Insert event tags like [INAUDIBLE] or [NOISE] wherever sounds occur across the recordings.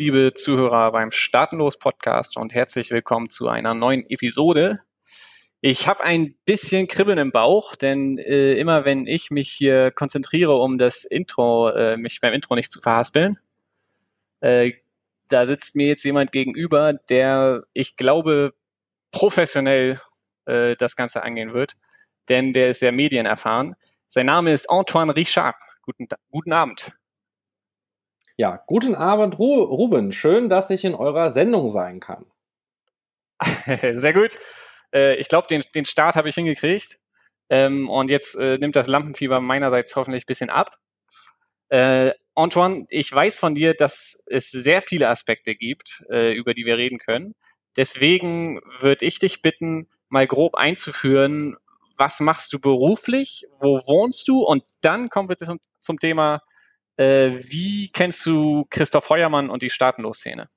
liebe Zuhörer beim Startenlos Podcast und herzlich willkommen zu einer neuen Episode. Ich habe ein bisschen Kribbeln im Bauch, denn äh, immer wenn ich mich hier konzentriere, um das Intro, äh, mich beim Intro nicht zu verhaspeln, äh, da sitzt mir jetzt jemand gegenüber, der, ich glaube, professionell äh, das Ganze angehen wird, denn der ist sehr medienerfahren. Sein Name ist Antoine Richard. Guten, guten Abend. Ja, guten Abend, Ruben. Schön, dass ich in eurer Sendung sein kann. [LAUGHS] Sehr gut. Äh, ich glaube, den, den Start habe ich hingekriegt. Ähm, und jetzt äh, nimmt das Lampenfieber meinerseits hoffentlich ein bisschen ab. Äh, Antoine, ich weiß von dir, dass es sehr viele Aspekte gibt, äh, über die wir reden können. Deswegen würde ich dich bitten, mal grob einzuführen, was machst du beruflich, wo wohnst du und dann kommen wir zum, zum Thema äh, wie kennst du Christoph Heuermann und die Staatenlos-Szene?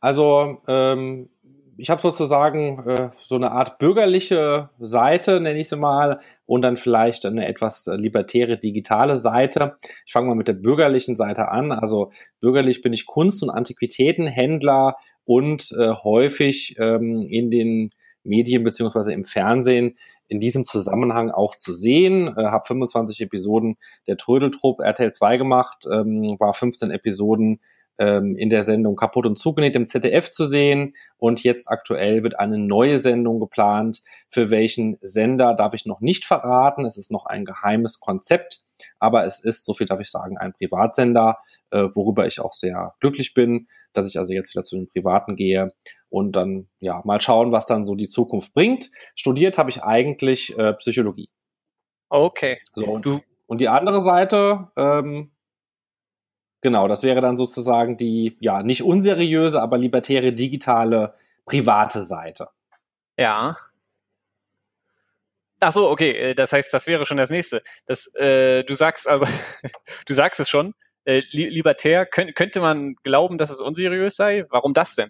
Also, ähm, ich habe sozusagen äh, so eine Art bürgerliche Seite, nenne ich sie mal, und dann vielleicht eine etwas libertäre digitale Seite. Ich fange mal mit der bürgerlichen Seite an. Also bürgerlich bin ich Kunst- und Antiquitätenhändler und äh, häufig ähm, in den Medien beziehungsweise im Fernsehen in diesem Zusammenhang auch zu sehen. Äh, habe 25 Episoden der Trödeltrupp RTL 2 gemacht, ähm, war 15 Episoden ähm, in der Sendung Kaputt und zugenäht im ZDF zu sehen. Und jetzt aktuell wird eine neue Sendung geplant. Für welchen Sender darf ich noch nicht verraten. Es ist noch ein geheimes Konzept. Aber es ist, so viel darf ich sagen, ein Privatsender, äh, worüber ich auch sehr glücklich bin, dass ich also jetzt wieder zu den Privaten gehe und dann ja mal schauen, was dann so die Zukunft bringt. Studiert habe ich eigentlich äh, Psychologie. Okay. So, und, du und die andere Seite, ähm, genau, das wäre dann sozusagen die ja nicht unseriöse, aber libertäre digitale private Seite. Ja. Ach so, okay. Äh, das heißt, das wäre schon das nächste. Das, äh, du sagst also, [LAUGHS] du sagst es schon. Äh, libertär könnt, könnte man glauben, dass es unseriös sei. Warum das denn?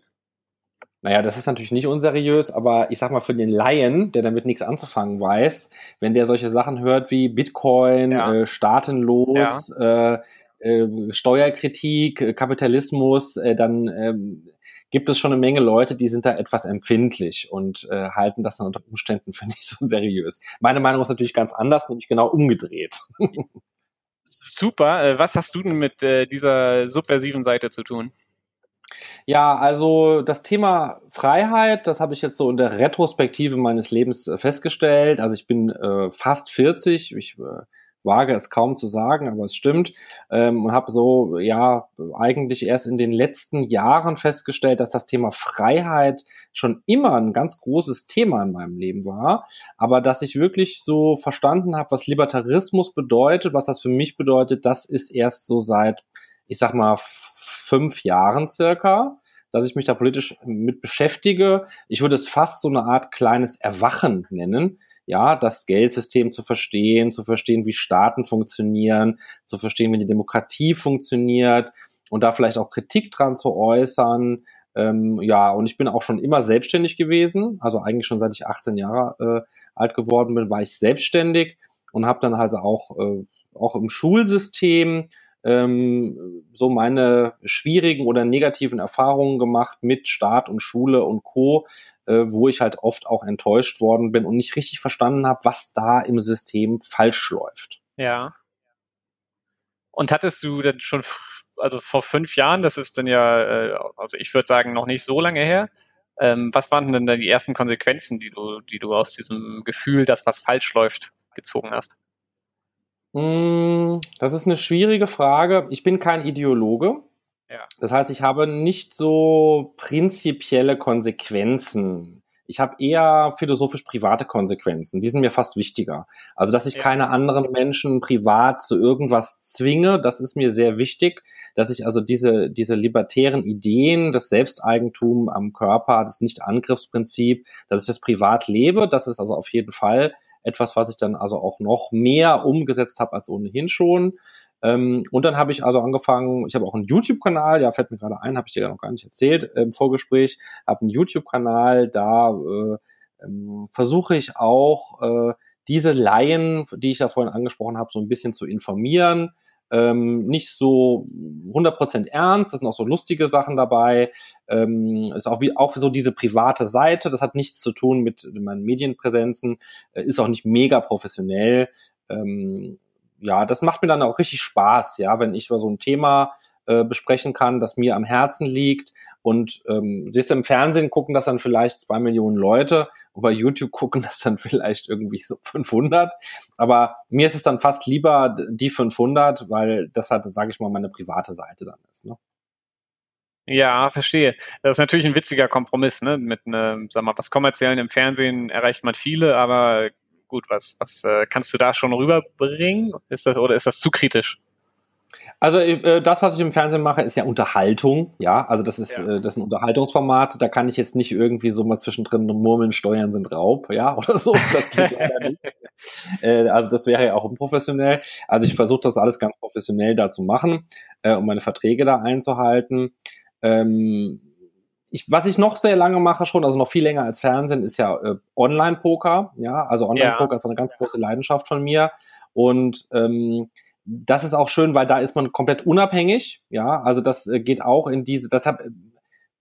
Naja, das ist natürlich nicht unseriös, aber ich sag mal für den Laien, der damit nichts anzufangen weiß, wenn der solche Sachen hört wie Bitcoin, ja. äh, staatenlos, ja. äh, äh, Steuerkritik, Kapitalismus, äh, dann ähm, gibt es schon eine Menge Leute, die sind da etwas empfindlich und äh, halten das dann unter Umständen für [LAUGHS] nicht so seriös. Meine Meinung ist natürlich ganz anders, nämlich genau umgedreht. [LAUGHS] Super. Äh, was hast du denn mit äh, dieser subversiven Seite zu tun? Ja, also das Thema Freiheit, das habe ich jetzt so in der Retrospektive meines Lebens äh, festgestellt. Also ich bin äh, fast 40, ich äh, wage es kaum zu sagen, aber es stimmt. Ähm, und habe so, ja, eigentlich erst in den letzten Jahren festgestellt, dass das Thema Freiheit schon immer ein ganz großes Thema in meinem Leben war. Aber dass ich wirklich so verstanden habe, was Libertarismus bedeutet, was das für mich bedeutet, das ist erst so seit, ich sag mal, fünf Jahren circa dass ich mich da politisch mit beschäftige. Ich würde es fast so eine Art kleines Erwachen nennen, ja, das Geldsystem zu verstehen, zu verstehen, wie Staaten funktionieren, zu verstehen, wie die Demokratie funktioniert und da vielleicht auch Kritik dran zu äußern. Ähm, ja, und ich bin auch schon immer selbstständig gewesen, also eigentlich schon seit ich 18 Jahre äh, alt geworden bin, war ich selbstständig und habe dann also auch, äh, auch im Schulsystem ähm, so meine schwierigen oder negativen Erfahrungen gemacht mit Staat und Schule und Co., äh, wo ich halt oft auch enttäuscht worden bin und nicht richtig verstanden habe, was da im System falsch läuft. Ja. Und hattest du denn schon, also vor fünf Jahren, das ist dann ja, äh, also ich würde sagen, noch nicht so lange her, ähm, was waren denn dann die ersten Konsequenzen, die du, die du aus diesem Gefühl, dass was falsch läuft, gezogen hast? Hm, das ist eine schwierige Frage. Ich bin kein Ideologe. Ja. Das heißt, ich habe nicht so prinzipielle Konsequenzen. Ich habe eher philosophisch private Konsequenzen. Die sind mir fast wichtiger. Also, dass ich ja. keine anderen Menschen privat zu irgendwas zwinge, das ist mir sehr wichtig. Dass ich also diese, diese libertären Ideen, das Selbsteigentum am Körper, das Nicht-Angriffsprinzip, dass ich das privat lebe, das ist also auf jeden Fall etwas, was ich dann also auch noch mehr umgesetzt habe als ohnehin schon. Ähm, und dann habe ich also angefangen, ich habe auch einen YouTube-Kanal, ja, fällt mir gerade ein, habe ich dir ja noch gar nicht erzählt im Vorgespräch, habe einen YouTube-Kanal, da äh, ähm, versuche ich auch äh, diese Laien, die ich ja vorhin angesprochen habe, so ein bisschen zu informieren, ähm, nicht so 100% ernst, es sind auch so lustige Sachen dabei, ähm, ist auch wie auch so diese private Seite, das hat nichts zu tun mit meinen Medienpräsenzen, äh, ist auch nicht mega professionell. Ähm, ja, das macht mir dann auch richtig Spaß, ja, wenn ich über so ein Thema äh, besprechen kann, das mir am Herzen liegt. Und ähm, siehst du, im Fernsehen gucken das dann vielleicht zwei Millionen Leute und bei YouTube gucken das dann [LAUGHS] vielleicht irgendwie so 500. Aber mir ist es dann fast lieber die 500, weil das halt, sage ich mal, meine private Seite dann ist. Ne? Ja, verstehe. Das ist natürlich ein witziger Kompromiss, ne? Mit einem, sag mal, was kommerziellen im Fernsehen erreicht man viele, aber gut, was, was äh, kannst du da schon rüberbringen? Ist das oder ist das zu kritisch? Also äh, das, was ich im Fernsehen mache, ist ja Unterhaltung, ja. Also das ist, ja. äh, das ist ein Unterhaltungsformat. Da kann ich jetzt nicht irgendwie so mal zwischendrin murmeln, Steuern sind Raub, ja, [LAUGHS] oder so. Das. [LAUGHS] Äh, also das wäre ja auch unprofessionell. Also ich versuche das alles ganz professionell da zu machen, äh, um meine Verträge da einzuhalten. Ähm, ich, was ich noch sehr lange mache schon, also noch viel länger als Fernsehen, ist ja äh, Online-Poker. Ja, also Online-Poker ja. ist eine ganz große Leidenschaft von mir. Und ähm, das ist auch schön, weil da ist man komplett unabhängig. Ja, also das äh, geht auch in diese, deshalb äh,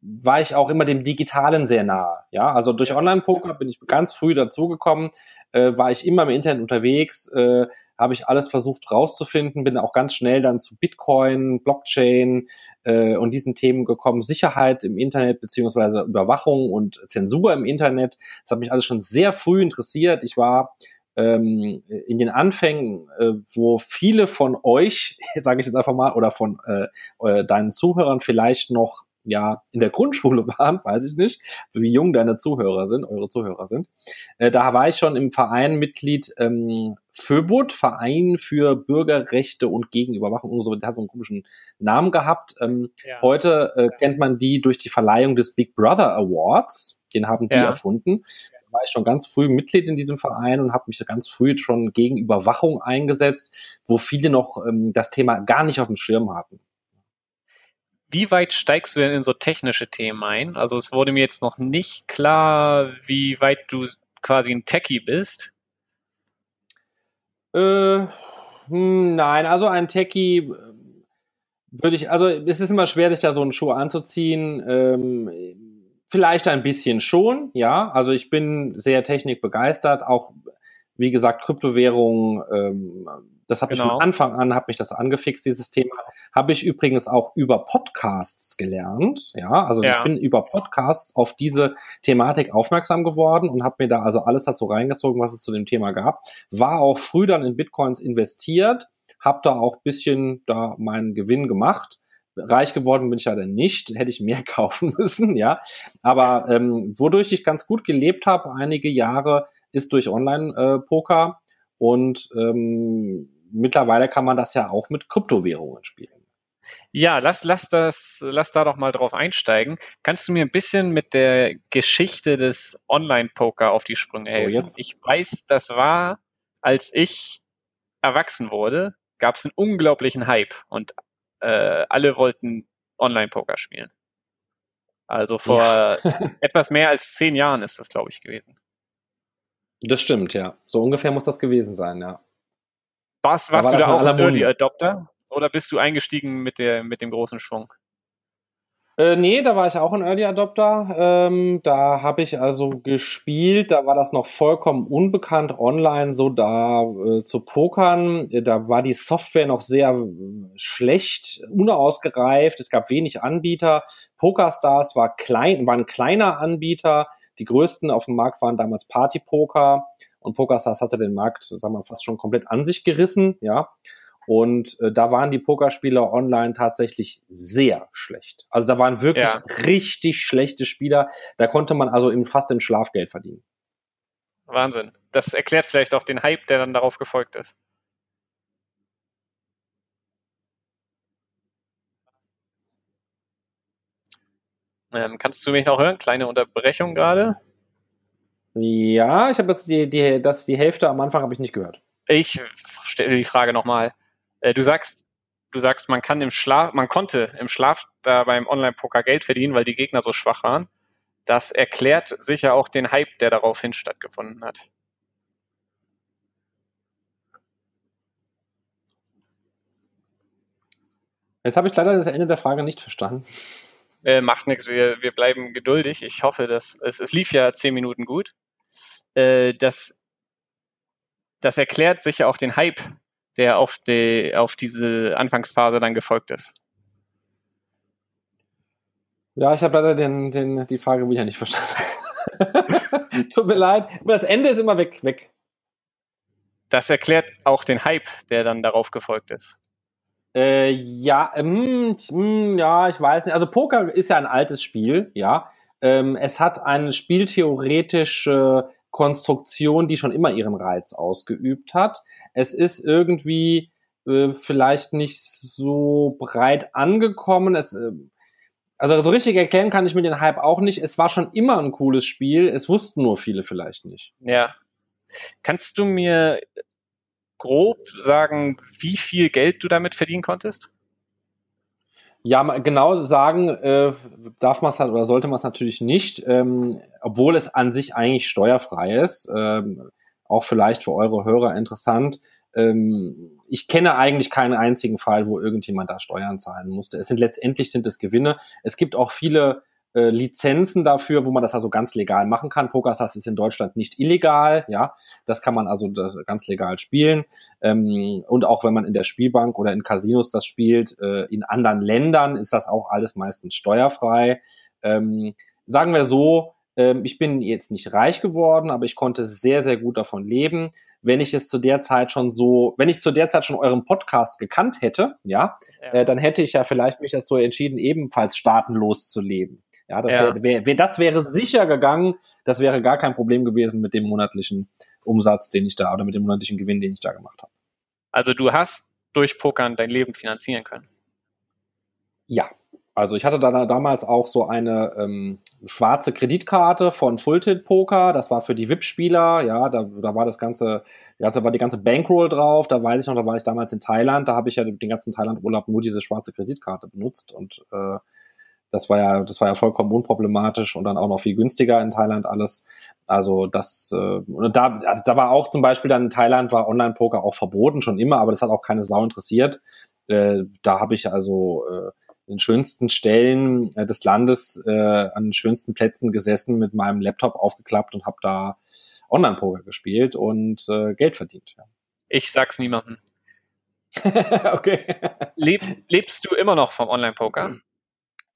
war ich auch immer dem Digitalen sehr nahe. Ja, also durch Online-Poker bin ich ganz früh dazugekommen, äh, war ich immer im Internet unterwegs, äh, habe ich alles versucht rauszufinden, bin auch ganz schnell dann zu Bitcoin, Blockchain äh, und diesen Themen gekommen, Sicherheit im Internet beziehungsweise Überwachung und Zensur im Internet. Das hat mich alles schon sehr früh interessiert. Ich war ähm, in den Anfängen, äh, wo viele von euch, [LAUGHS] sage ich jetzt einfach mal, oder von äh, deinen Zuhörern vielleicht noch ja in der Grundschule [LAUGHS] waren, weiß ich nicht, wie jung deine Zuhörer sind, eure Zuhörer sind. Äh, da war ich schon im Verein Mitglied ähm, FÖBUT, Verein für Bürgerrechte und Gegenüberwachung und so, der hat so einen komischen Namen gehabt. Ähm, ja. Heute äh, kennt man die durch die Verleihung des Big Brother Awards, den haben die ja. erfunden war ich schon ganz früh Mitglied in diesem Verein und habe mich ganz früh schon gegen Überwachung eingesetzt, wo viele noch ähm, das Thema gar nicht auf dem Schirm hatten. Wie weit steigst du denn in so technische Themen ein? Also es wurde mir jetzt noch nicht klar, wie weit du quasi ein Techie bist. Äh, hm, nein, also ein Techie äh, würde ich, also es ist immer schwer, sich da so einen Schuh anzuziehen. Ähm, Vielleicht ein bisschen schon, ja. Also ich bin sehr technikbegeistert, auch wie gesagt Kryptowährungen. Ähm, das habe genau. ich von Anfang an, habe mich das angefixt, dieses Thema. Habe ich übrigens auch über Podcasts gelernt, ja. Also ja. ich bin über Podcasts auf diese Thematik aufmerksam geworden und habe mir da also alles dazu reingezogen, was es zu dem Thema gab. War auch früh dann in Bitcoins investiert, habe da auch bisschen da meinen Gewinn gemacht Reich geworden bin ich ja dann nicht, hätte ich mehr [LAUGHS] kaufen müssen, ja. Aber ähm, wodurch ich ganz gut gelebt habe, einige Jahre, ist durch Online-Poker äh, und ähm, mittlerweile kann man das ja auch mit Kryptowährungen spielen. Ja, lass, lass das, lass da doch mal drauf einsteigen. Kannst du mir ein bisschen mit der Geschichte des Online-Poker auf die Sprünge helfen? Oh, ich weiß, das war, als ich erwachsen wurde, gab es einen unglaublichen Hype und äh, alle wollten Online-Poker spielen. Also vor ja. [LAUGHS] etwas mehr als zehn Jahren ist das, glaube ich, gewesen. Das stimmt, ja. So ungefähr muss das gewesen sein, ja. Was, warst war du da auch ein Early Adopter? Oder bist du eingestiegen mit, der, mit dem großen Schwung? Äh, nee, da war ich auch ein Early Adopter. Ähm, da habe ich also gespielt, da war das noch vollkommen unbekannt online, so da äh, zu pokern. Da war die Software noch sehr äh, schlecht, unausgereift. Es gab wenig Anbieter. PokerStars war klein, war ein kleiner Anbieter. Die größten auf dem Markt waren damals Party Poker und PokerStars hatte den Markt, sagen wir fast schon komplett an sich gerissen, ja. Und äh, da waren die Pokerspieler online tatsächlich sehr schlecht. Also da waren wirklich ja. richtig schlechte Spieler. Da konnte man also im, fast im Schlafgeld verdienen. Wahnsinn. Das erklärt vielleicht auch den Hype, der dann darauf gefolgt ist. Ähm, kannst du mich noch hören? Kleine Unterbrechung gerade. Ja, ich habe das die, die, das die Hälfte am Anfang habe ich nicht gehört. Ich stelle die Frage nochmal. Äh, du sagst, du sagst, man kann im Schlaf, man konnte im Schlaf da beim Online-Poker Geld verdienen, weil die Gegner so schwach waren. Das erklärt sicher auch den Hype, der daraufhin stattgefunden hat. Jetzt habe ich leider das Ende der Frage nicht verstanden. Äh, macht nichts, wir, wir bleiben geduldig. Ich hoffe, dass es, es lief ja zehn Minuten gut. Äh, das, das erklärt sicher auch den Hype, der auf, die, auf diese Anfangsphase dann gefolgt ist. Ja, ich habe leider den, den, die Frage wieder nicht verstanden. [LAUGHS] Tut mir leid. Das Ende ist immer weg, weg. Das erklärt auch den Hype, der dann darauf gefolgt ist. Äh, ja, ähm, hm, ja, ich weiß nicht. Also Poker ist ja ein altes Spiel, ja. Ähm, es hat eine spieltheoretische Konstruktion, die schon immer ihren Reiz ausgeübt hat. Es ist irgendwie äh, vielleicht nicht so breit angekommen. Es, äh, also so richtig erklären kann ich mir den Hype auch nicht. Es war schon immer ein cooles Spiel. Es wussten nur viele vielleicht nicht. Ja. Kannst du mir grob sagen, wie viel Geld du damit verdienen konntest? Ja, genau sagen äh, darf man es halt oder sollte man es natürlich nicht, ähm, obwohl es an sich eigentlich steuerfrei ist. Ähm, auch vielleicht für eure Hörer interessant. Ähm, ich kenne eigentlich keinen einzigen Fall, wo irgendjemand da Steuern zahlen musste. Es sind letztendlich sind es Gewinne. Es gibt auch viele äh, Lizenzen dafür, wo man das also ganz legal machen kann. PokerStars ist in Deutschland nicht illegal, ja. Das kann man also ganz legal spielen. Ähm, und auch wenn man in der Spielbank oder in Casinos das spielt, äh, in anderen Ländern ist das auch alles meistens steuerfrei. Ähm, sagen wir so, ähm, ich bin jetzt nicht reich geworden, aber ich konnte sehr, sehr gut davon leben. Wenn ich es zu der Zeit schon so, wenn ich zu der Zeit schon euren Podcast gekannt hätte, ja, ja. Äh, dann hätte ich ja vielleicht mich dazu entschieden, ebenfalls staatenlos zu leben. Ja, das, ja. Wär, wär, das wäre sicher gegangen. Das wäre gar kein Problem gewesen mit dem monatlichen Umsatz, den ich da, oder mit dem monatlichen Gewinn, den ich da gemacht habe. Also du hast durch Pokern dein Leben finanzieren können. Ja, also ich hatte da damals auch so eine ähm, schwarze Kreditkarte von Fulltit Poker. Das war für die VIP-Spieler. Ja, da, da war das ganze, ja, da war die ganze Bankroll drauf. Da weiß ich noch, da war ich damals in Thailand. Da habe ich ja den ganzen Thailand-Urlaub nur diese schwarze Kreditkarte benutzt und äh, das war ja, das war ja vollkommen unproblematisch und dann auch noch viel günstiger in Thailand alles. Also das, äh, und da, also da war auch zum Beispiel dann in Thailand war Online-Poker auch verboten schon immer, aber das hat auch keine Sau interessiert. Äh, da habe ich also äh, den schönsten Stellen äh, des Landes äh, an den schönsten Plätzen gesessen, mit meinem Laptop aufgeklappt und habe da Online-Poker gespielt und äh, Geld verdient. Ja. Ich sag's niemandem. [LAUGHS] okay. Leb, lebst du immer noch vom Online-Poker?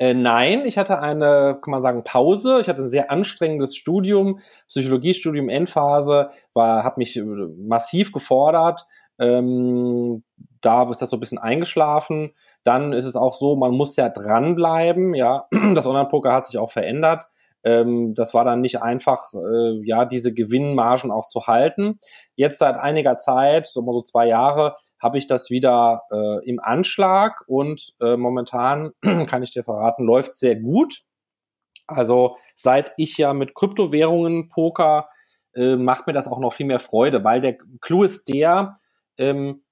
Äh, nein, ich hatte eine, kann man sagen, Pause. Ich hatte ein sehr anstrengendes Studium, Psychologiestudium Endphase, war, habe mich äh, massiv gefordert. Ähm, da ist das so ein bisschen eingeschlafen. Dann ist es auch so, man muss ja dranbleiben. Ja, [CLEARS THROAT] das Online-Poker hat sich auch verändert. Ähm, das war dann nicht einfach, äh, ja, diese Gewinnmargen auch zu halten. Jetzt seit einiger Zeit, so mal so zwei Jahre, habe ich das wieder äh, im Anschlag und äh, momentan [CLEARS THROAT] kann ich dir verraten, läuft sehr gut. Also seit ich ja mit Kryptowährungen Poker äh, macht mir das auch noch viel mehr Freude, weil der Clou ist der, ähm,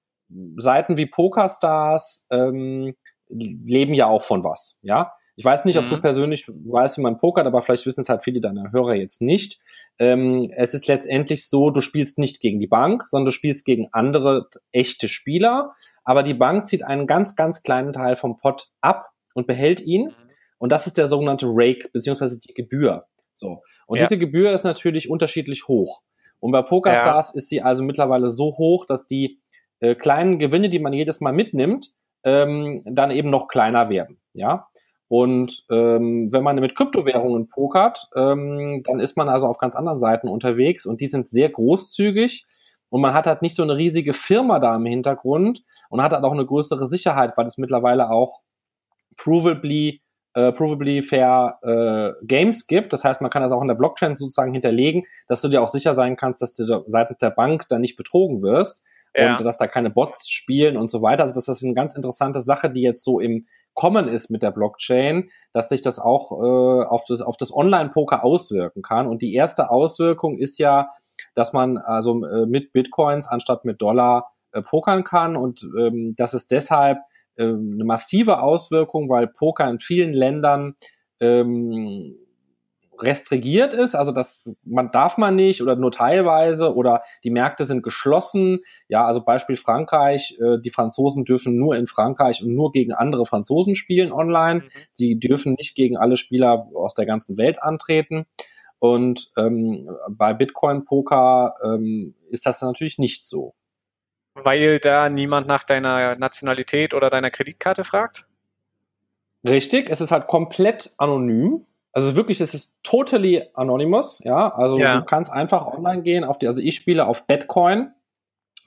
Seiten wie PokerStars ähm, leben ja auch von was, ja. Ich weiß nicht, ob mhm. du persönlich weißt, wie man pokert, aber vielleicht wissen es halt viele deiner Hörer jetzt nicht. Ähm, es ist letztendlich so, du spielst nicht gegen die Bank, sondern du spielst gegen andere echte Spieler, aber die Bank zieht einen ganz, ganz kleinen Teil vom Pot ab und behält ihn. Mhm. Und das ist der sogenannte Rake, beziehungsweise die Gebühr. So. Und ja. diese Gebühr ist natürlich unterschiedlich hoch. Und bei PokerStars ja. ist sie also mittlerweile so hoch, dass die äh, kleinen Gewinne, die man jedes Mal mitnimmt, ähm, dann eben noch kleiner werden. Ja. Und ähm, wenn man mit Kryptowährungen pokert, ähm, dann ist man also auf ganz anderen Seiten unterwegs und die sind sehr großzügig und man hat halt nicht so eine riesige Firma da im Hintergrund und hat halt auch eine größere Sicherheit, weil es mittlerweile auch provably äh, provably fair äh, Games gibt. Das heißt, man kann das auch in der Blockchain sozusagen hinterlegen, dass du dir auch sicher sein kannst, dass du seitens der Bank da nicht betrogen wirst ja. und dass da keine Bots spielen und so weiter. Also das ist eine ganz interessante Sache, die jetzt so im Kommen ist mit der Blockchain, dass sich das auch äh, auf das, auf das Online-Poker auswirken kann. Und die erste Auswirkung ist ja, dass man also äh, mit Bitcoins anstatt mit Dollar äh, pokern kann. Und ähm, das ist deshalb äh, eine massive Auswirkung, weil Poker in vielen Ländern ähm, restringiert ist, also das man darf man nicht oder nur teilweise oder die Märkte sind geschlossen. Ja, also Beispiel Frankreich, äh, die Franzosen dürfen nur in Frankreich und nur gegen andere Franzosen spielen online. Mhm. Die dürfen nicht gegen alle Spieler aus der ganzen Welt antreten. Und ähm, bei Bitcoin Poker ähm, ist das natürlich nicht so. Weil da niemand nach deiner Nationalität oder deiner Kreditkarte fragt? Richtig, es ist halt komplett anonym. Also wirklich, es ist totally anonymous, ja. Also ja. du kannst einfach online gehen auf die, also ich spiele auf Bitcoin.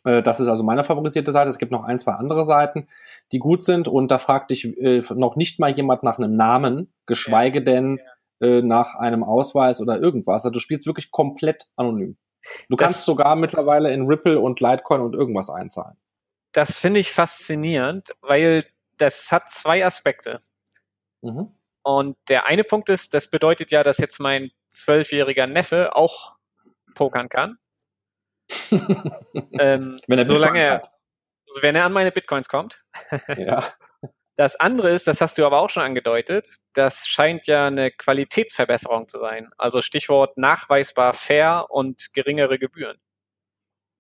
Äh, das ist also meine favorisierte Seite. Es gibt noch ein, zwei andere Seiten, die gut sind. Und da fragt dich äh, noch nicht mal jemand nach einem Namen, geschweige ja. denn. Äh, nach einem Ausweis oder irgendwas. Also du spielst wirklich komplett anonym. Du das, kannst sogar mittlerweile in Ripple und Litecoin und irgendwas einzahlen. Das finde ich faszinierend, weil das hat zwei Aspekte. Mhm. Und der eine Punkt ist, das bedeutet ja, dass jetzt mein zwölfjähriger Neffe auch pokern kann. [LAUGHS] ähm, wenn er solange er, also wenn er an meine Bitcoins kommt. ja. [LAUGHS] Das andere ist, das hast du aber auch schon angedeutet, das scheint ja eine Qualitätsverbesserung zu sein. Also Stichwort nachweisbar fair und geringere Gebühren.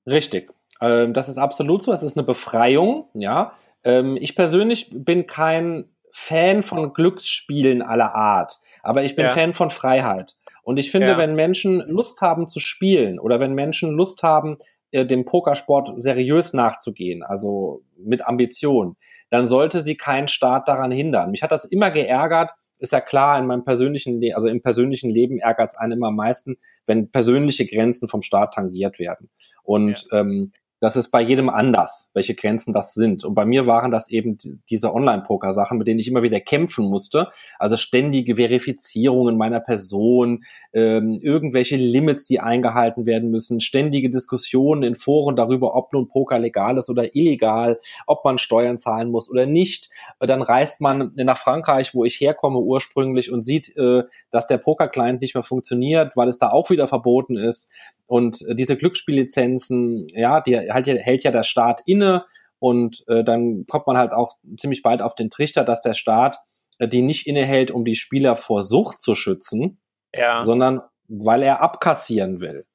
Richtig. Ähm, das ist absolut so. Es ist eine Befreiung. Ja. Ähm, ich persönlich bin kein Fan von Glücksspielen aller Art, aber ich bin ja. Fan von Freiheit. Und ich finde, ja. wenn Menschen Lust haben zu spielen oder wenn Menschen Lust haben, äh, dem Pokersport seriös nachzugehen, also mit Ambition, dann sollte sie keinen Staat daran hindern. Mich hat das immer geärgert, ist ja klar, in meinem persönlichen, Le also im persönlichen Leben ärgert es einen immer am meisten, wenn persönliche Grenzen vom Staat tangiert werden. Und ja. ähm, das ist bei jedem anders, welche Grenzen das sind. Und bei mir waren das eben diese Online-Poker-Sachen, mit denen ich immer wieder kämpfen musste. Also ständige Verifizierungen meiner Person, ähm, irgendwelche Limits, die eingehalten werden müssen, ständige Diskussionen in Foren darüber, ob nun Poker legal ist oder illegal, ob man Steuern zahlen muss oder nicht. Dann reist man nach Frankreich, wo ich herkomme ursprünglich und sieht, äh, dass der Poker-Client nicht mehr funktioniert, weil es da auch wieder verboten ist. Und äh, diese Glücksspiellizenzen, ja, die halt, hält ja der Staat inne und äh, dann kommt man halt auch ziemlich bald auf den Trichter, dass der Staat äh, die nicht innehält, um die Spieler vor Sucht zu schützen, ja. sondern weil er abkassieren will.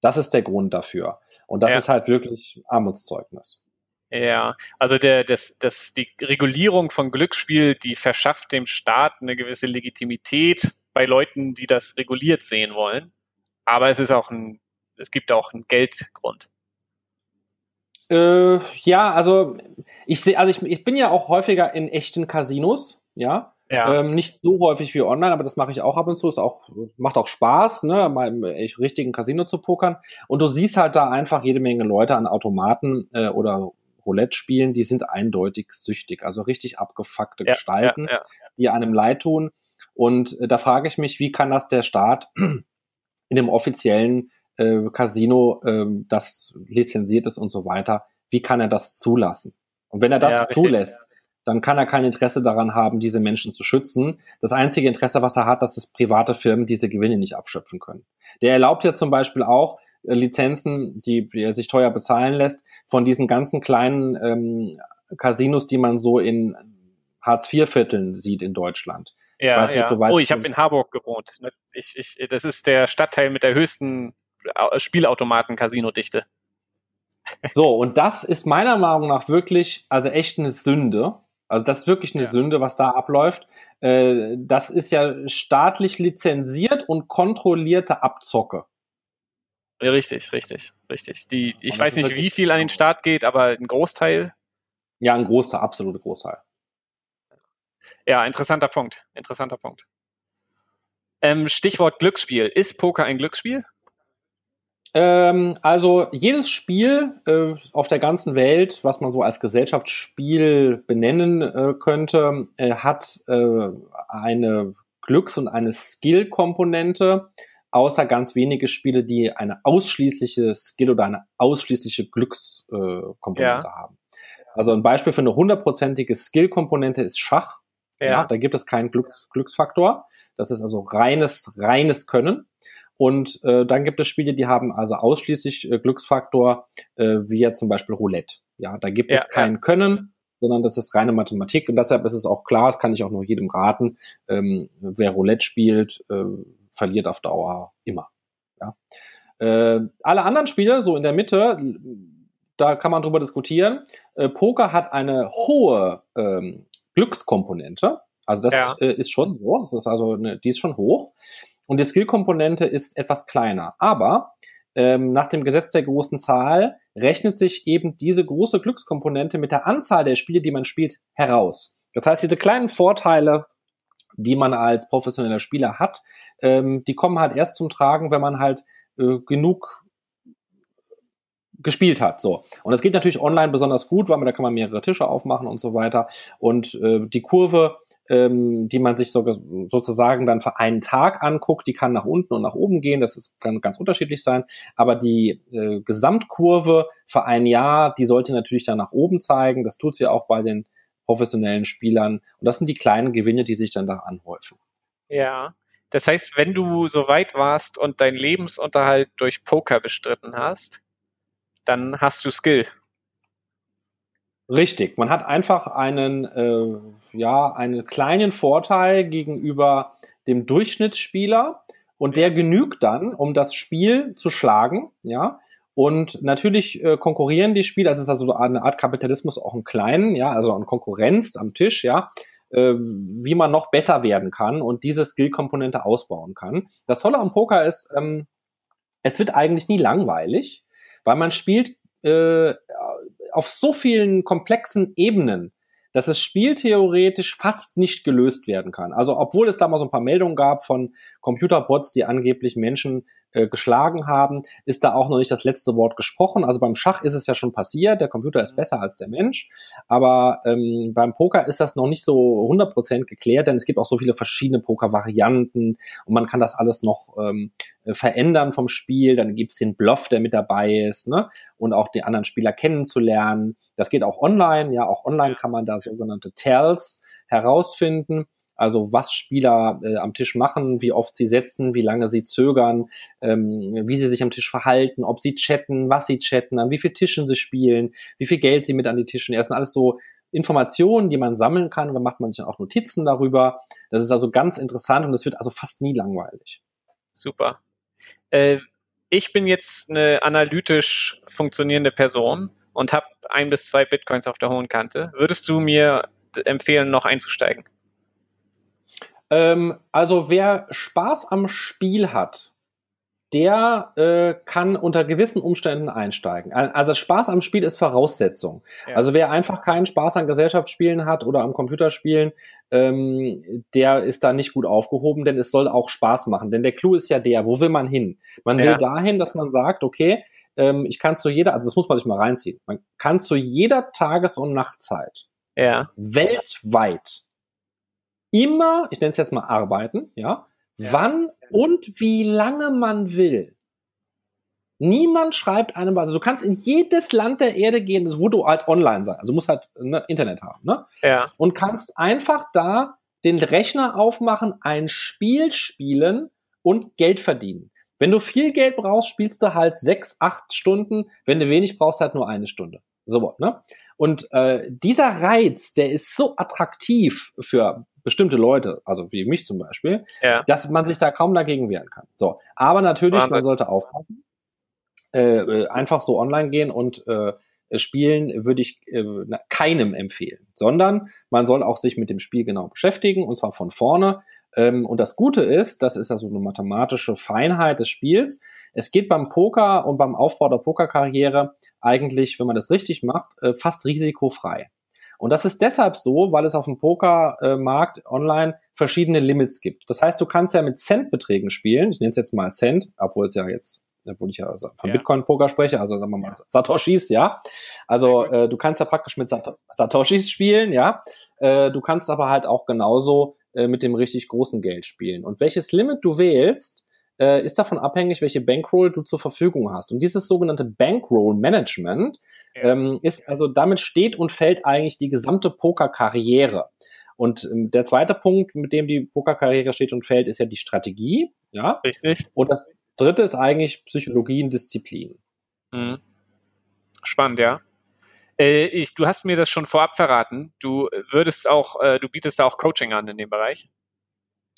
Das ist der Grund dafür. Und das ja. ist halt wirklich Armutszeugnis. Ja, also der, das, das, die Regulierung von Glücksspiel, die verschafft dem Staat eine gewisse Legitimität bei Leuten, die das reguliert sehen wollen. Aber es ist auch ein es gibt auch einen Geldgrund. Äh, ja, also ich sehe, also ich, ich bin ja auch häufiger in echten Casinos, ja. Ja. Ähm, nicht so häufig wie online, aber das mache ich auch ab und zu. Ist auch, macht auch Spaß, ne, mal im richtigen Casino zu pokern. Und du siehst halt da einfach jede Menge Leute an Automaten äh, oder Roulette spielen, die sind eindeutig süchtig. Also richtig abgefuckte ja, Gestalten, ja, die einem leid tun. Und äh, da frage ich mich, wie kann das der Staat [CLEARS THROAT] in dem offiziellen äh, Casino, äh, das lizenziert ist und so weiter, wie kann er das zulassen? Und wenn er das ja, zulässt, richtig, dann kann er kein Interesse daran haben, diese Menschen zu schützen. Das einzige Interesse, was er hat, dass es private Firmen diese Gewinne nicht abschöpfen können. Der erlaubt ja zum Beispiel auch äh, Lizenzen, die, die er sich teuer bezahlen lässt, von diesen ganzen kleinen ähm, Casinos, die man so in Hartz-IV-Vierteln sieht in Deutschland. Ja, ich ja. Nicht, oh, ich habe in Harburg gewohnt. Ich, ich, das ist der Stadtteil mit der höchsten Spielautomaten-Casino-Dichte. So, und das ist meiner Meinung nach wirklich, also echt eine Sünde. Also das ist wirklich eine ja. Sünde, was da abläuft. Äh, das ist ja staatlich lizenziert und kontrollierte Abzocke. richtig, richtig, richtig. Die, ich weiß nicht, wie viel an den Staat geht, aber ein Großteil. Ja, ein Großteil, absolute Großteil. Ja, interessanter Punkt. Interessanter Punkt. Ähm, Stichwort Glücksspiel. Ist Poker ein Glücksspiel? Ähm, also jedes Spiel äh, auf der ganzen Welt, was man so als Gesellschaftsspiel benennen äh, könnte, äh, hat äh, eine Glücks- und eine Skill-Komponente, außer ganz wenige Spiele, die eine ausschließliche Skill- oder eine ausschließliche Glückskomponente ja. haben. Also ein Beispiel für eine hundertprozentige Skill-Komponente ist Schach. Ja. ja. da gibt es keinen Glücks Glücksfaktor. Das ist also reines, reines Können. Und äh, dann gibt es Spiele, die haben also ausschließlich äh, Glücksfaktor, äh, wie ja zum Beispiel Roulette. Ja, da gibt ja, es kein ja. Können, sondern das ist reine Mathematik. Und deshalb ist es auch klar, das kann ich auch nur jedem raten, ähm, wer Roulette spielt, äh, verliert auf Dauer immer. Ja. Äh, alle anderen Spiele, so in der Mitte, da kann man drüber diskutieren. Äh, Poker hat eine hohe ähm, Glückskomponente. Also das ja. äh, ist schon so, das ist also eine, die ist schon hoch. Und die Skill-Komponente ist etwas kleiner. Aber ähm, nach dem Gesetz der großen Zahl rechnet sich eben diese große Glückskomponente mit der Anzahl der Spiele, die man spielt, heraus. Das heißt, diese kleinen Vorteile, die man als professioneller Spieler hat, ähm, die kommen halt erst zum Tragen, wenn man halt äh, genug gespielt hat. So. Und das geht natürlich online besonders gut, weil man, da kann man mehrere Tische aufmachen und so weiter. Und äh, die Kurve, ähm, die man sich so, sozusagen dann für einen Tag anguckt, die kann nach unten und nach oben gehen. Das ist, kann ganz unterschiedlich sein. Aber die äh, Gesamtkurve für ein Jahr, die sollte natürlich dann nach oben zeigen. Das tut sie auch bei den professionellen Spielern. Und das sind die kleinen Gewinne, die sich dann da anhäufen. Ja. Das heißt, wenn du so weit warst und deinen Lebensunterhalt durch Poker bestritten hast, dann hast du Skill. Richtig, man hat einfach einen, äh, ja, einen kleinen Vorteil gegenüber dem Durchschnittsspieler und der genügt dann, um das Spiel zu schlagen, ja. Und natürlich äh, konkurrieren die Spieler, es ist also so eine Art Kapitalismus auch im Kleinen, ja, also an Konkurrenz am Tisch, ja, äh, wie man noch besser werden kann und diese Skill-Komponente ausbauen kann. Das Tolle am Poker ist, ähm, es wird eigentlich nie langweilig, weil man spielt äh, auf so vielen komplexen Ebenen, dass es spieltheoretisch fast nicht gelöst werden kann. Also obwohl es da mal so ein paar Meldungen gab von Computerbots, die angeblich Menschen äh, geschlagen haben, ist da auch noch nicht das letzte Wort gesprochen. Also beim Schach ist es ja schon passiert, der Computer ist besser als der Mensch, aber ähm, beim Poker ist das noch nicht so 100% geklärt, denn es gibt auch so viele verschiedene Poker-Varianten und man kann das alles noch ähm, verändern vom Spiel. Dann gibt es den Bluff, der mit dabei ist, ne? und auch die anderen Spieler kennenzulernen. Das geht auch online, ja, auch online kann man da sogenannte Tells herausfinden. Also was Spieler äh, am Tisch machen, wie oft sie setzen, wie lange sie zögern, ähm, wie sie sich am Tisch verhalten, ob sie chatten, was sie chatten, an wie viel Tischen sie spielen, wie viel Geld sie mit an die Tischen. Das sind alles so Informationen, die man sammeln kann. Da macht man sich dann auch Notizen darüber. Das ist also ganz interessant und es wird also fast nie langweilig. Super. Äh, ich bin jetzt eine analytisch funktionierende Person und habe ein bis zwei Bitcoins auf der hohen Kante. Würdest du mir empfehlen, noch einzusteigen? Ähm, also wer Spaß am Spiel hat, der äh, kann unter gewissen Umständen einsteigen. Also Spaß am Spiel ist Voraussetzung. Ja. Also wer einfach keinen Spaß an Gesellschaftsspielen hat oder am Computerspielen, ähm, der ist da nicht gut aufgehoben, denn es soll auch Spaß machen. Denn der Clou ist ja der, wo will man hin? Man ja. will dahin, dass man sagt, okay, ähm, ich kann zu jeder, also das muss man sich mal reinziehen, man kann zu jeder Tages- und Nachtzeit ja. weltweit immer, ich nenne es jetzt mal arbeiten, ja, ja. wann und wie lange man will. Niemand schreibt einem, also du kannst in jedes Land der Erde gehen, wo du halt online sein, also musst halt ne, Internet haben, ne? Ja. Und kannst einfach da den Rechner aufmachen, ein Spiel spielen und Geld verdienen. Wenn du viel Geld brauchst, spielst du halt sechs, acht Stunden. Wenn du wenig brauchst, halt nur eine Stunde. So, ne? Und äh, dieser Reiz, der ist so attraktiv für bestimmte Leute, also wie mich zum Beispiel, ja. dass man sich da kaum dagegen wehren kann. So, aber natürlich, Wahnsinn. man sollte aufpassen. Äh, äh, einfach so online gehen und äh, spielen würde ich äh, keinem empfehlen, sondern man soll auch sich mit dem Spiel genau beschäftigen und zwar von vorne. Ähm, und das Gute ist, das ist ja so eine mathematische Feinheit des Spiels. Es geht beim Poker und beim Aufbau der Pokerkarriere eigentlich, wenn man das richtig macht, äh, fast risikofrei. Und das ist deshalb so, weil es auf dem Pokermarkt online verschiedene Limits gibt. Das heißt, du kannst ja mit Centbeträgen spielen. Ich nenne es jetzt mal Cent, obwohl es ja jetzt obwohl ich ja von ja. Bitcoin-Poker spreche, also sagen wir mal Satoshis, ja. Also äh, du kannst ja praktisch mit Sat Satoshis spielen, ja. Äh, du kannst aber halt auch genauso äh, mit dem richtig großen Geld spielen. Und welches Limit du wählst, äh, ist davon abhängig, welche Bankroll du zur Verfügung hast. Und dieses sogenannte Bankroll Management ja. Ähm, ist also damit steht und fällt eigentlich die gesamte Pokerkarriere. Und ähm, der zweite Punkt, mit dem die Pokerkarriere steht und fällt, ist ja die Strategie. Ja. Richtig. Und das dritte ist eigentlich Psychologie und Disziplin. Mhm. Spannend, ja. Äh, ich, du hast mir das schon vorab verraten. Du würdest auch, äh, du bietest da auch Coaching an in dem Bereich.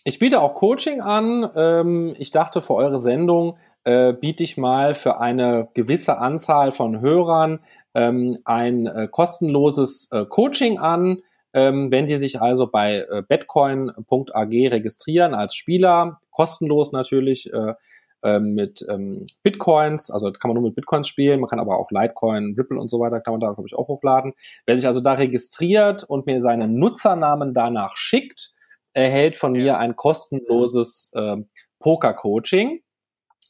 Ich biete auch Coaching an. Ähm, ich dachte, für eure Sendung äh, biete ich mal für eine gewisse Anzahl von Hörern ähm, ein äh, kostenloses äh, Coaching an. Ähm, wenn die sich also bei äh, betcoin.ag registrieren als Spieler, kostenlos natürlich, äh, äh, mit ähm, Bitcoins, also kann man nur mit Bitcoins spielen, man kann aber auch Litecoin, Ripple und so weiter, kann man da, glaube ich, auch hochladen. Wer sich also da registriert und mir seinen Nutzernamen danach schickt, erhält von mir ein kostenloses äh, Poker-Coaching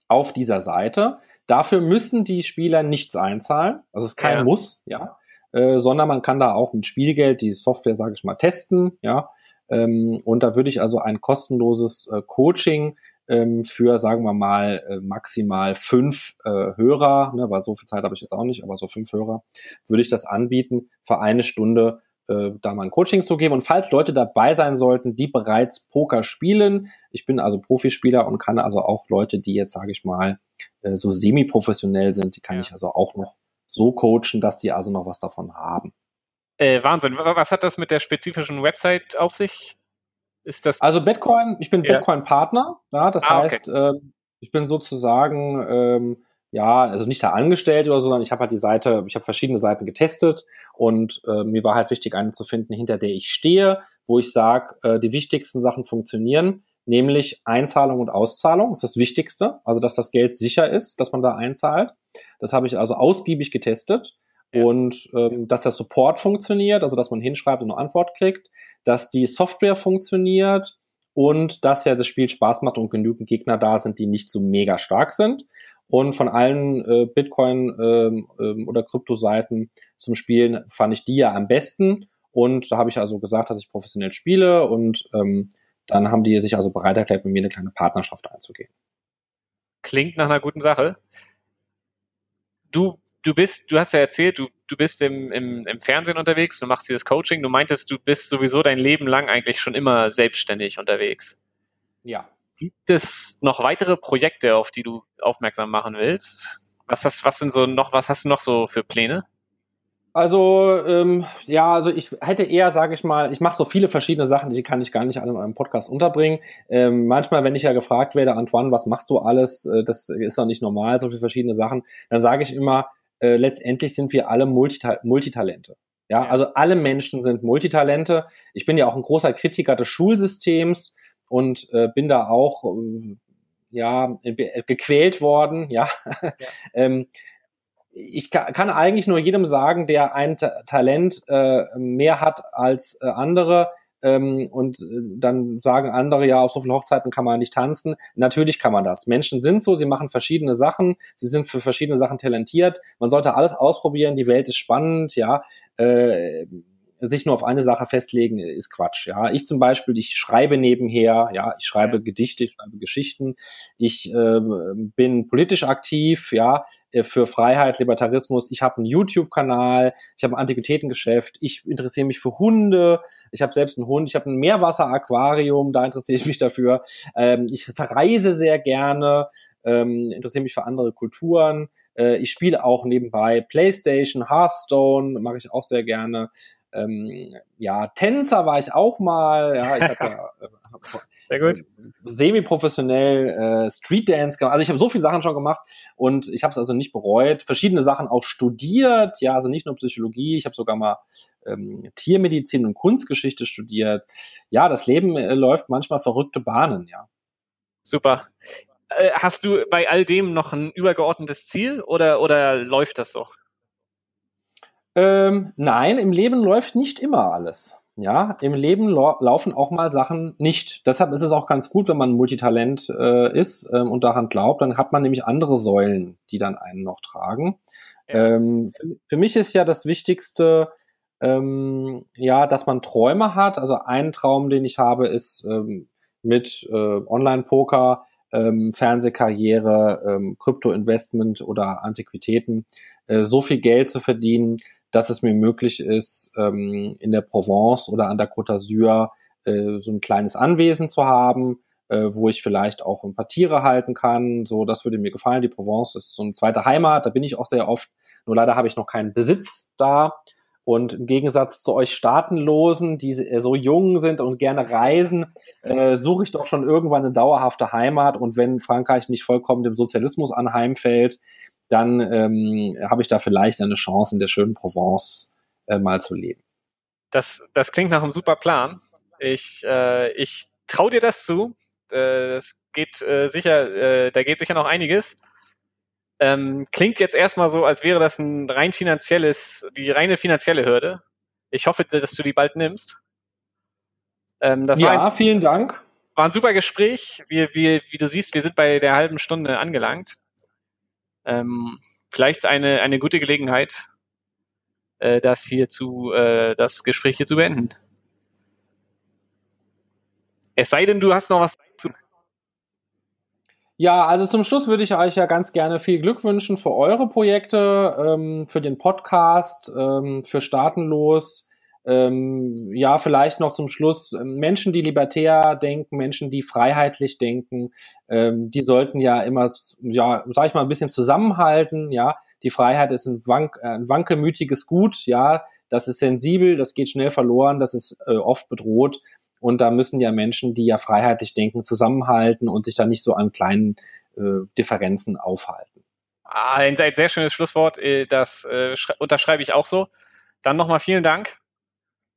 auf dieser Seite. Dafür müssen die Spieler nichts einzahlen. Also es ist kein ja. Muss, ja. Äh, sondern man kann da auch mit Spielgeld die Software, sage ich mal, testen, ja. Ähm, und da würde ich also ein kostenloses äh, Coaching ähm, für, sagen wir mal, äh, maximal fünf äh, Hörer, ne, weil so viel Zeit habe ich jetzt auch nicht, aber so fünf Hörer, würde ich das anbieten für eine Stunde äh, da mal ein Coaching zu geben. Und falls Leute dabei sein sollten, die bereits Poker spielen, ich bin also Profispieler und kann also auch Leute, die jetzt, sage ich mal, äh, so semi-professionell sind, die kann ich also auch noch so coachen, dass die also noch was davon haben. Äh, Wahnsinn. Was hat das mit der spezifischen Website auf sich? Ist das? Also Bitcoin, ich bin ja. Bitcoin-Partner, ja, das ah, heißt, okay. äh, ich bin sozusagen ähm, ja, also nicht da angestellt oder so, sondern ich habe halt die Seite, ich habe verschiedene Seiten getestet und äh, mir war halt wichtig, eine zu finden, hinter der ich stehe, wo ich sage, äh, die wichtigsten Sachen funktionieren, nämlich Einzahlung und Auszahlung ist das Wichtigste, also dass das Geld sicher ist, dass man da einzahlt. Das habe ich also ausgiebig getestet. Ja. Und ähm, dass der Support funktioniert, also dass man hinschreibt und eine Antwort kriegt, dass die Software funktioniert und dass ja das Spiel Spaß macht und genügend Gegner da sind, die nicht so mega stark sind. Und von allen äh, Bitcoin ähm, ähm, oder Kryptoseiten zum Spielen fand ich die ja am besten. Und da habe ich also gesagt, dass ich professionell spiele und ähm, dann haben die sich also bereit erklärt, mit mir eine kleine Partnerschaft einzugehen. Klingt nach einer guten Sache. Du, du bist, du hast ja erzählt, du, du bist im, im, im Fernsehen unterwegs, du machst dieses Coaching, du meintest, du bist sowieso dein Leben lang eigentlich schon immer selbstständig unterwegs. Ja. Gibt es noch weitere Projekte, auf die du aufmerksam machen willst? Was hast, was sind so noch, was hast du noch so für Pläne? Also ähm, ja, also ich hätte eher, sage ich mal, ich mache so viele verschiedene Sachen, die kann ich gar nicht alle in einem Podcast unterbringen. Ähm, manchmal, wenn ich ja gefragt werde, Antoine, was machst du alles? Äh, das ist doch nicht normal, so viele verschiedene Sachen. Dann sage ich immer, äh, letztendlich sind wir alle Multita Multitalente. Ja, also alle Menschen sind Multitalente. Ich bin ja auch ein großer Kritiker des Schulsystems und äh, bin da auch äh, ja gequält worden, ja. ja. [LAUGHS] ähm, ich kann eigentlich nur jedem sagen, der ein Talent äh, mehr hat als äh, andere, ähm, und äh, dann sagen andere, ja, auf so vielen Hochzeiten kann man nicht tanzen. Natürlich kann man das. Menschen sind so, sie machen verschiedene Sachen, sie sind für verschiedene Sachen talentiert. Man sollte alles ausprobieren, die Welt ist spannend, ja. Äh, sich nur auf eine Sache festlegen, ist Quatsch. Ja, ich zum Beispiel, ich schreibe nebenher, ja, ich schreibe ja. Gedichte, ich schreibe Geschichten, ich äh, bin politisch aktiv, ja, äh, für Freiheit, Libertarismus. Ich habe einen YouTube-Kanal, ich habe ein Antiquitätengeschäft, ich interessiere mich für Hunde, ich habe selbst einen Hund, ich habe ein Meerwasser-Aquarium, da interessiere ich mich dafür. Ähm, ich verreise sehr gerne, ähm, interessiere mich für andere Kulturen. Äh, ich spiele auch nebenbei PlayStation, Hearthstone, mache ich auch sehr gerne. Ähm, ja, Tänzer war ich auch mal. Ja, ich habe [LAUGHS] ja, äh, sehr gut. Semi-professionell äh, Street Dance gemacht. Also ich habe so viele Sachen schon gemacht und ich habe es also nicht bereut. Verschiedene Sachen auch studiert. Ja, also nicht nur Psychologie. Ich habe sogar mal ähm, Tiermedizin und Kunstgeschichte studiert. Ja, das Leben äh, läuft manchmal verrückte Bahnen. Ja. Super. Äh, hast du bei all dem noch ein übergeordnetes Ziel oder oder läuft das so? Ähm, nein, im Leben läuft nicht immer alles. Ja, im Leben laufen auch mal Sachen nicht. Deshalb ist es auch ganz gut, wenn man Multitalent äh, ist ähm, und daran glaubt, dann hat man nämlich andere Säulen, die dann einen noch tragen. Ja. Ähm, für, für, mich ist ja das Wichtigste, ähm, ja, dass man Träume hat. Also ein Traum, den ich habe, ist ähm, mit äh, Online-Poker, ähm, Fernsehkarriere, ähm, Krypto-Investment oder Antiquitäten äh, so viel Geld zu verdienen, dass es mir möglich ist, ähm, in der Provence oder an der Côte d'Azur äh, so ein kleines Anwesen zu haben, äh, wo ich vielleicht auch ein paar Tiere halten kann. So, das würde mir gefallen. Die Provence ist so eine zweite Heimat, da bin ich auch sehr oft. Nur leider habe ich noch keinen Besitz da. Und im Gegensatz zu euch Staatenlosen, die so jung sind und gerne reisen, äh, suche ich doch schon irgendwann eine dauerhafte Heimat. Und wenn Frankreich nicht vollkommen dem Sozialismus anheimfällt, dann ähm, habe ich da vielleicht eine Chance, in der schönen Provence äh, mal zu leben. Das, das klingt nach einem super Plan. Ich, äh, ich traue dir das zu. Äh, das geht äh, sicher, äh, da geht sicher noch einiges. Ähm, klingt jetzt erstmal so, als wäre das ein rein finanzielles, die reine finanzielle Hürde. Ich hoffe, dass du die bald nimmst. Ähm, ja, ein, vielen Dank. War ein super Gespräch. Wir, wir, wie du siehst, wir sind bei der halben Stunde angelangt. Ähm, vielleicht eine, eine gute Gelegenheit, äh, das hier zu, äh, das Gespräch hier zu beenden. Es sei denn, du hast noch was zu. Ja, also zum Schluss würde ich euch ja ganz gerne viel Glück wünschen für eure Projekte, ähm, für den Podcast, ähm, für Staatenlos. Ähm, ja, vielleicht noch zum Schluss ähm, Menschen, die libertär denken, Menschen, die freiheitlich denken, ähm, die sollten ja immer, ja, sag ich mal, ein bisschen zusammenhalten. Ja, die Freiheit ist ein, wank, äh, ein wankelmütiges Gut. Ja, das ist sensibel, das geht schnell verloren, das ist äh, oft bedroht. Und da müssen ja Menschen, die ja freiheitlich denken, zusammenhalten und sich da nicht so an kleinen äh, Differenzen aufhalten. Ah, ein sehr schönes Schlusswort. Äh, das äh, unterschreibe ich auch so. Dann nochmal vielen Dank.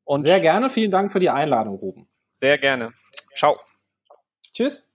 Und sehr gerne. Vielen Dank für die Einladung, Ruben. Sehr gerne. Ciao. Tschüss.